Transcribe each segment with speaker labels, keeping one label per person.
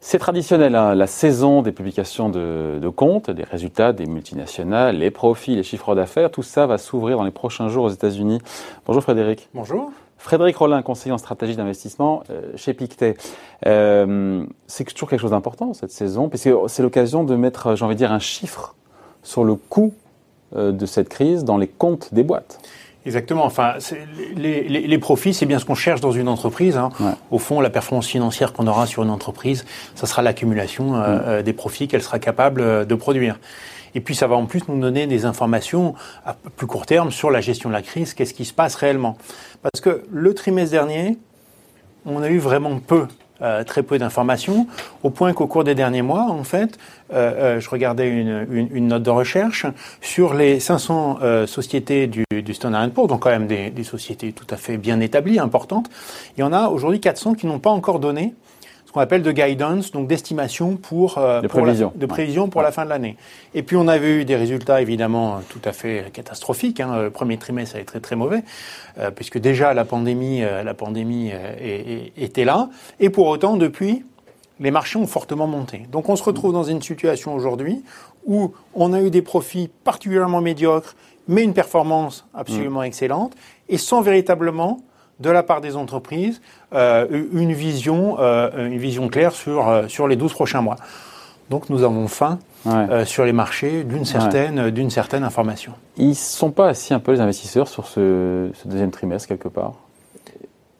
Speaker 1: C'est traditionnel, hein, la saison des publications de, comptes, des résultats des multinationales, les profits, les chiffres d'affaires, tout ça va s'ouvrir dans les prochains jours aux États-Unis. Bonjour Frédéric.
Speaker 2: Bonjour.
Speaker 1: Frédéric Rollin, conseiller en stratégie d'investissement euh, chez Pictet. Euh, c'est toujours quelque chose d'important cette saison, puisque c'est l'occasion de mettre, j'ai envie de dire, un chiffre sur le coût euh, de cette crise dans les comptes des boîtes.
Speaker 2: Exactement. Enfin, les, les, les, profits, c'est bien ce qu'on cherche dans une entreprise. Hein. Au fond, la performance financière qu'on aura sur une entreprise, ça sera l'accumulation euh, mm. euh, des profits qu'elle sera capable euh, de produire. Et puis, ça va en plus nous donner des informations à plus court terme sur la gestion de la crise, qu'est-ce qui se passe réellement. Parce que le trimestre dernier, on a eu vraiment peu euh, très peu d'informations, au point qu'au cours des derniers mois, en fait, euh, euh, je regardais une, une, une, note de recherche sur les 500 sociétés du, du Standard Poor's, donc quand même des, des, sociétés tout à fait bien établies, importantes. Il y en a aujourd'hui 400 qui n'ont pas encore donné ce qu'on appelle de guidance, donc d'estimation pour,
Speaker 1: euh, de prévision,
Speaker 2: de prévision pour la fin de l'année. Et puis on avait eu des résultats évidemment tout à fait catastrophiques. Hein. Le premier trimestre a été très très mauvais, euh, puisque déjà la pandémie, euh, la pandémie était là. Et pour autant, depuis, les marchés ont fortement monté. Donc on se retrouve dans une situation aujourd'hui où on a eu des profits particulièrement médiocres, mais une performance absolument mmh. excellente, et sans véritablement de la part des entreprises euh, une vision, euh, une vision claire sur euh, sur les 12 prochains mois. Donc nous avons faim sur les marchés d'une certaine d'une certaine information.
Speaker 1: Ils sont pas assis un peu les investisseurs sur ce, deuxième trimestre quelque part?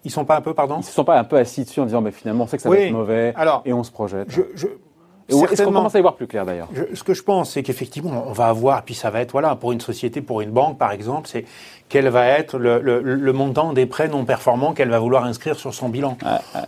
Speaker 2: Ils sont pas un peu, pardon?
Speaker 1: Ils ne sont pas un peu assis dessus en disant, mais finalement, on sait que ça va être mauvais, alors, et on se projette.
Speaker 2: Je,
Speaker 1: est-ce qu'on commence à y voir plus clair d'ailleurs
Speaker 2: Ce que je pense, c'est qu'effectivement, on va avoir, puis ça va être, voilà, pour une société, pour une banque par exemple, c'est quel va être le, le, le, montant des prêts non performants qu'elle va vouloir inscrire sur son bilan.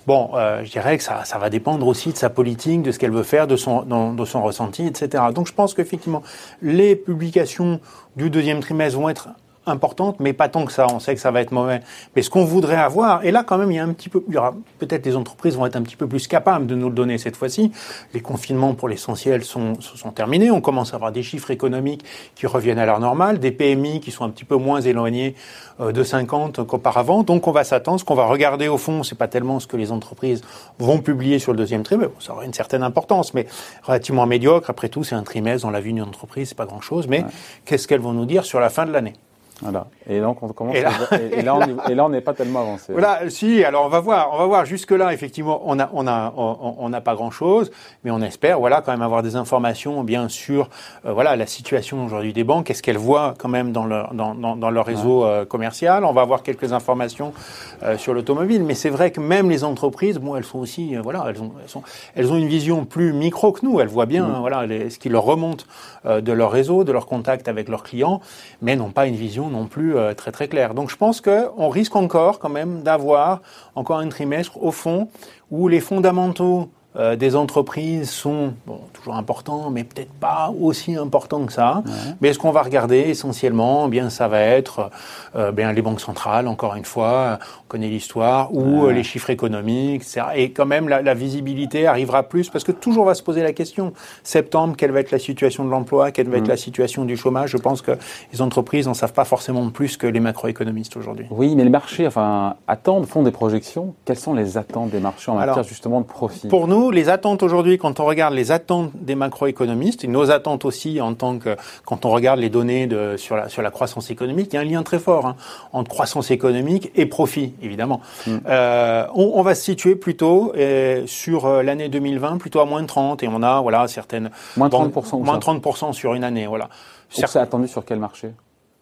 Speaker 2: Bon, euh, je dirais que ça, ça va dépendre aussi de sa politique, de ce qu'elle veut faire, de son, de son ressenti, etc. Donc je pense qu'effectivement, les publications du deuxième trimestre vont être importante, mais pas tant que ça. On sait que ça va être mauvais. Mais ce qu'on voudrait avoir, et là quand même, il y a un petit peu, il y aura peut-être les entreprises vont être un petit peu plus capables de nous le donner cette fois-ci. Les confinements pour l'essentiel sont, sont terminés. On commence à avoir des chiffres économiques qui reviennent à leur normale, des PMI qui sont un petit peu moins éloignés euh, de 50 qu'auparavant. Donc on va s'attendre, ce qu'on va regarder au fond, c'est pas tellement ce que les entreprises vont publier sur le deuxième trimestre. Ça aura une certaine importance, mais relativement médiocre. Après tout, c'est un trimestre dans la vie d'une entreprise, c'est pas grand-chose. Mais qu'est-ce qu'elles vont nous dire sur la fin de l'année?
Speaker 1: Voilà. Et donc on commence. Et là, et, là, on, et là, on n'est pas tellement avancé.
Speaker 2: Voilà. Si. Alors on va voir. On va voir. Jusque là, effectivement, on a, on a, on n'a pas grand chose, mais on espère, voilà, quand même avoir des informations, bien sûr, euh, voilà, la situation aujourd'hui des banques. Qu'est-ce qu'elles voient quand même dans leur, dans, dans, dans leur réseau euh, commercial On va avoir quelques informations euh, sur l'automobile, mais c'est vrai que même les entreprises, bon, elles sont aussi, voilà, elles ont, elles, sont, elles ont une vision plus micro que nous. Elles voient bien, mm. voilà, ce qui leur remonte de leur réseau, de leur contact avec leurs clients, mais n'ont pas une vision non plus euh, très très clair. Donc je pense qu'on risque encore quand même d'avoir encore un trimestre au fond où les fondamentaux euh, des entreprises sont bon, toujours importants, mais peut-être pas aussi importants que ça. Mais ce qu'on va regarder essentiellement, eh bien, ça va être euh, bien les banques centrales, encore une fois, on connaît l'histoire, ou euh, les chiffres économiques, etc. Et quand même, la, la, visibilité arrivera plus, parce que toujours va se poser la question, septembre, quelle va être la situation de l'emploi, quelle va être mm. la situation du chômage? Je pense que les entreprises n'en savent pas forcément plus que les macroéconomistes aujourd'hui.
Speaker 1: Oui, mais les marchés, enfin, attendent, font des projections. Quelles sont les attentes des marchés en matière justement de profit?
Speaker 2: Pour nous, les attentes aujourd'hui, quand on regarde les attentes des macroéconomistes, et nos attentes aussi en tant que, quand on regarde les données de, sur, la, sur la croissance économique, il y a un lien très fort hein, entre croissance économique et profit, évidemment. Mm. Euh, on, on, va se situer plutôt euh, sur euh, l'année 2020, plutôt à moins de 30, et on a voilà certaines...
Speaker 1: Moins 30%.
Speaker 2: moins 30% sur une année, voilà.
Speaker 1: C'est attendu sur quel marché?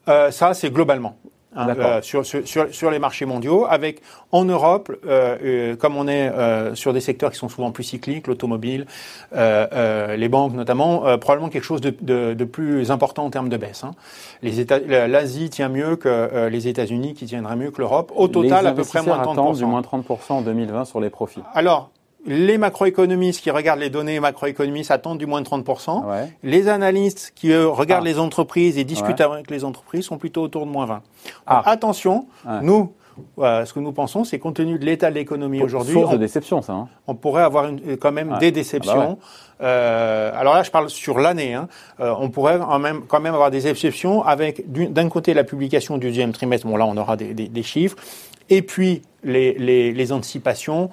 Speaker 2: Euh, Ça, c'est globalement. Hein, euh, sur, sur, sur, les marchés mondiaux, avec en Europe, euh, euh comme on est euh, sur des secteurs qui sont souvent plus cycliques, l'automobile, euh, les banques notamment, probablement quelque chose de, de, de, plus important en termes de baisse. Hein. Les États, l'Asie tient mieux que les États-Unis, qui tiendraient mieux que l'Europe. Au total, à peu près moins 30%.
Speaker 1: du moins 30% en 2020 sur les profits.
Speaker 2: Alors, les macroéconomistes qui regardent les données macroéconomistes attendent du moins de 30%. Les analystes qui regardent ah. les entreprises et discutent avec les entreprises sont plutôt autour de moins 20. Ah. attention, nous, ce que nous pensons, c'est compte tenu de l'état de l'économie aujourd'hui,
Speaker 1: Source de déception, ça. Hein.
Speaker 2: on pourrait avoir une- quand même des déceptions. Euh, alors là, je parle sur l'année. Hein. Euh, on pourrait quand même, quand même avoir des exceptions avec d'un côté la publication du deuxième trimestre. Bon, là, on aura des, des- des chiffres. Et puis les, les- les anticipations.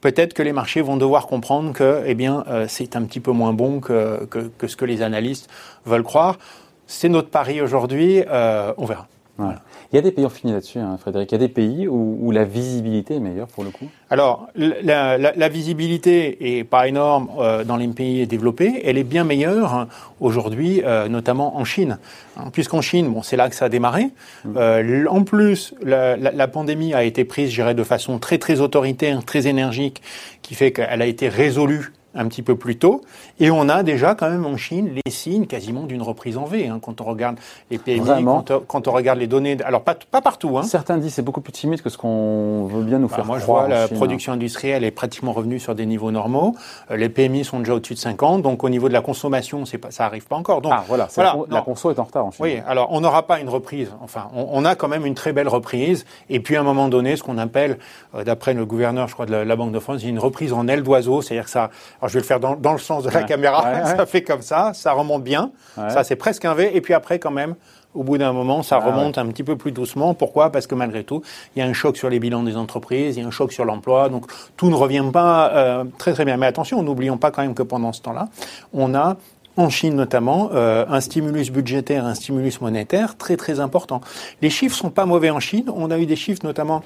Speaker 2: Peut-être que les marchés vont devoir comprendre que, eh bien, euh, c'est un petit peu moins bon que, que, que ce que les analystes veulent croire. C'est notre pari aujourd'hui. euh, on verra.
Speaker 1: Il y a des pays, on finit là-dessus, hein, Frédéric, il y a des pays où, où la visibilité est meilleure pour le coup?
Speaker 2: Alors, la, la- la visibilité est pas énorme euh, dans les pays développés. Elle est bien meilleure hein, aujourd'hui, euh, notamment en Chine. Hein, Puisqu'en Chine, bon, c'est là que ça a démarré. Euh, l- en plus, la, la- la pandémie a été prise, je dirais, de façon très très autoritaire, très énergique, qui fait qu'elle a été résolue un petit peu plus tôt. Et on a déjà quand même en Chine les signes quasiment d'une reprise en V. hein, quand on regarde les PMI, quand, on- quand on regarde les données. Alors pas, pas partout. Hein.
Speaker 1: Certains disent que c'est beaucoup plus timide que ce qu'on veut bien nous
Speaker 2: Bah,
Speaker 1: faire
Speaker 2: moi, je
Speaker 1: croire.
Speaker 2: vois la
Speaker 1: Chine,
Speaker 2: production industrielle est pratiquement revenue sur des niveaux normaux. Euh, les PMI sont déjà au-dessus de 50, donc au niveau de la consommation, c'est pas, ça arrive pas encore. Donc,
Speaker 1: Ah voilà, la, la conso est en retard en Chine.
Speaker 2: Oui, alors on n'aura pas une reprise. Enfin, on, on a quand même une très belle reprise. Et puis à un moment donné, ce qu'on appelle, euh, d'après le gouverneur, je crois de la, la Banque de France, une reprise en aile d'oiseau, c'est-à-dire que ça. Alors je vais le faire dans, dans le sens de la caméra.
Speaker 1: Ouais,
Speaker 2: ça fait comme ça, ça remonte bien. Ça c'est presque un V. Et puis après, quand même. Au bout d'un moment, ça
Speaker 1: Ah
Speaker 2: remonte un petit peu plus doucement. Pourquoi? Parce que malgré tout, il y a un choc sur les bilans des entreprises, il y a un choc sur l'emploi. Donc tout ne revient pas euh, très très bien. Mais attention, n'oublions pas quand même que pendant ce temps-là, on a en Chine notamment, euh, un stimulus budgétaire, un stimulus monétaire très très important. Les chiffres sont pas mauvais en Chine. On a eu des chiffres notamment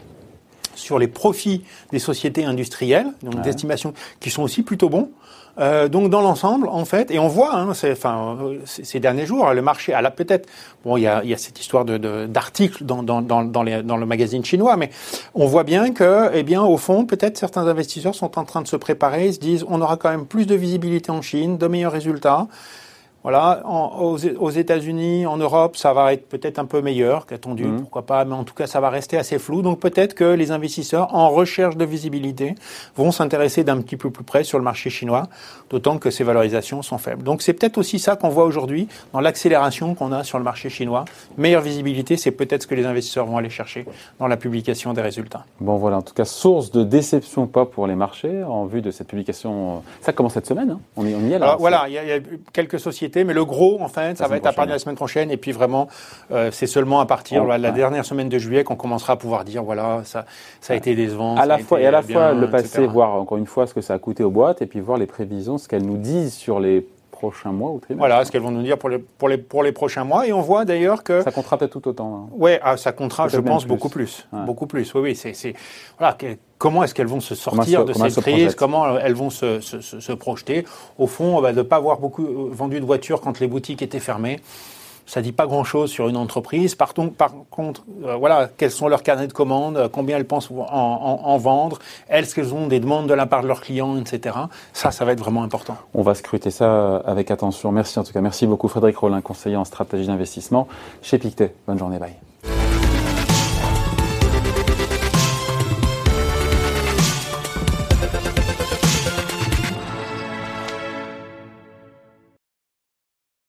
Speaker 2: sur les profits des sociétés industrielles, donc d'estimation, qui sont aussi plutôt bons. Euh, donc dans l'ensemble, en fait, et on voit, hein, enfin, euh, ces derniers jours, le marché, à la peut-être, bon, il y a, il y a cette histoire de de- d'articles dans dans dans, dans, les- dans le magazine chinois, mais on voit bien que, eh bien, au fond, peut-être certains investisseurs sont en train de se préparer, ils se disent, on aura quand même plus de visibilité en Chine, de meilleurs résultats. Voilà, en- aux, aux États-Unis, en Europe, ça va être peut-être un peu meilleur qu'attendu,
Speaker 1: Mhm.
Speaker 2: pourquoi pas, mais en tout cas, ça va rester assez flou. Donc peut-être que les investisseurs, en recherche de visibilité, vont s'intéresser d'un petit peu plus près sur le marché chinois, d'autant que ces valorisations sont faibles. Donc c'est peut-être aussi ça qu'on voit aujourd'hui dans l'accélération qu'on a sur le marché chinois. Meilleure visibilité, c'est peut-être ce que les investisseurs vont aller chercher dans la publication des résultats.
Speaker 1: Bon voilà, en tout cas, source de déception pas pour les marchés en vue de cette publication. Ça commence cette semaine, hein. on, y, on y est là.
Speaker 2: Alors voilà, il y, a, il y a quelques sociétés, mais le gros, en fait, ça
Speaker 1: La
Speaker 2: va être à partir de la semaine prochaine. Et puis vraiment, euh, c'est seulement à partir
Speaker 1: Oh,
Speaker 2: voilà, de la
Speaker 1: ouais.
Speaker 2: dernière semaine de juillet qu'on commencera à pouvoir dire, voilà, ça, ça a été décevant.
Speaker 1: à la fois et à la
Speaker 2: bien,
Speaker 1: fois le passé,
Speaker 2: etc.
Speaker 1: voir encore une fois ce que ça a coûté aux boîtes, et puis voir les prévisions, ce qu'elles nous disent sur les prochains mois ou trimestres.
Speaker 2: Voilà ce qu'elles vont nous dire pour les, pour les, pour les prochains mois. Et on voit d'ailleurs que...
Speaker 1: Ça comptera peut-être tout autant. hein.
Speaker 2: Ouais, ah, ça comptera, je pense,
Speaker 1: plus.
Speaker 2: beaucoup plus.
Speaker 1: Ouais.
Speaker 2: Beaucoup plus, oui, oui. C'est, voilà, comment est-ce qu'elles vont se sortir
Speaker 1: se-
Speaker 2: de cette
Speaker 1: se
Speaker 2: crise. Comment euh, elles vont se, se, se- se projeter Au fond, bah, de ne pas avoir beaucoup euh, vendu de voitures quand les boutiques étaient fermées. Ça dit pas grand-chose sur une entreprise. Par, ton- par contre, euh, voilà, quels sont leurs carnets de commandes, combien elles pensent en, en- en vendre, est-ce qu'elles ont des demandes de la part de leurs clients, etc. Ça, ça va être vraiment important.
Speaker 1: On va scruter ça avec attention. Merci en tout cas. Merci beaucoup Frédéric Rollin, conseiller en stratégie d'investissement chez Pictet. Bonne journée, bye.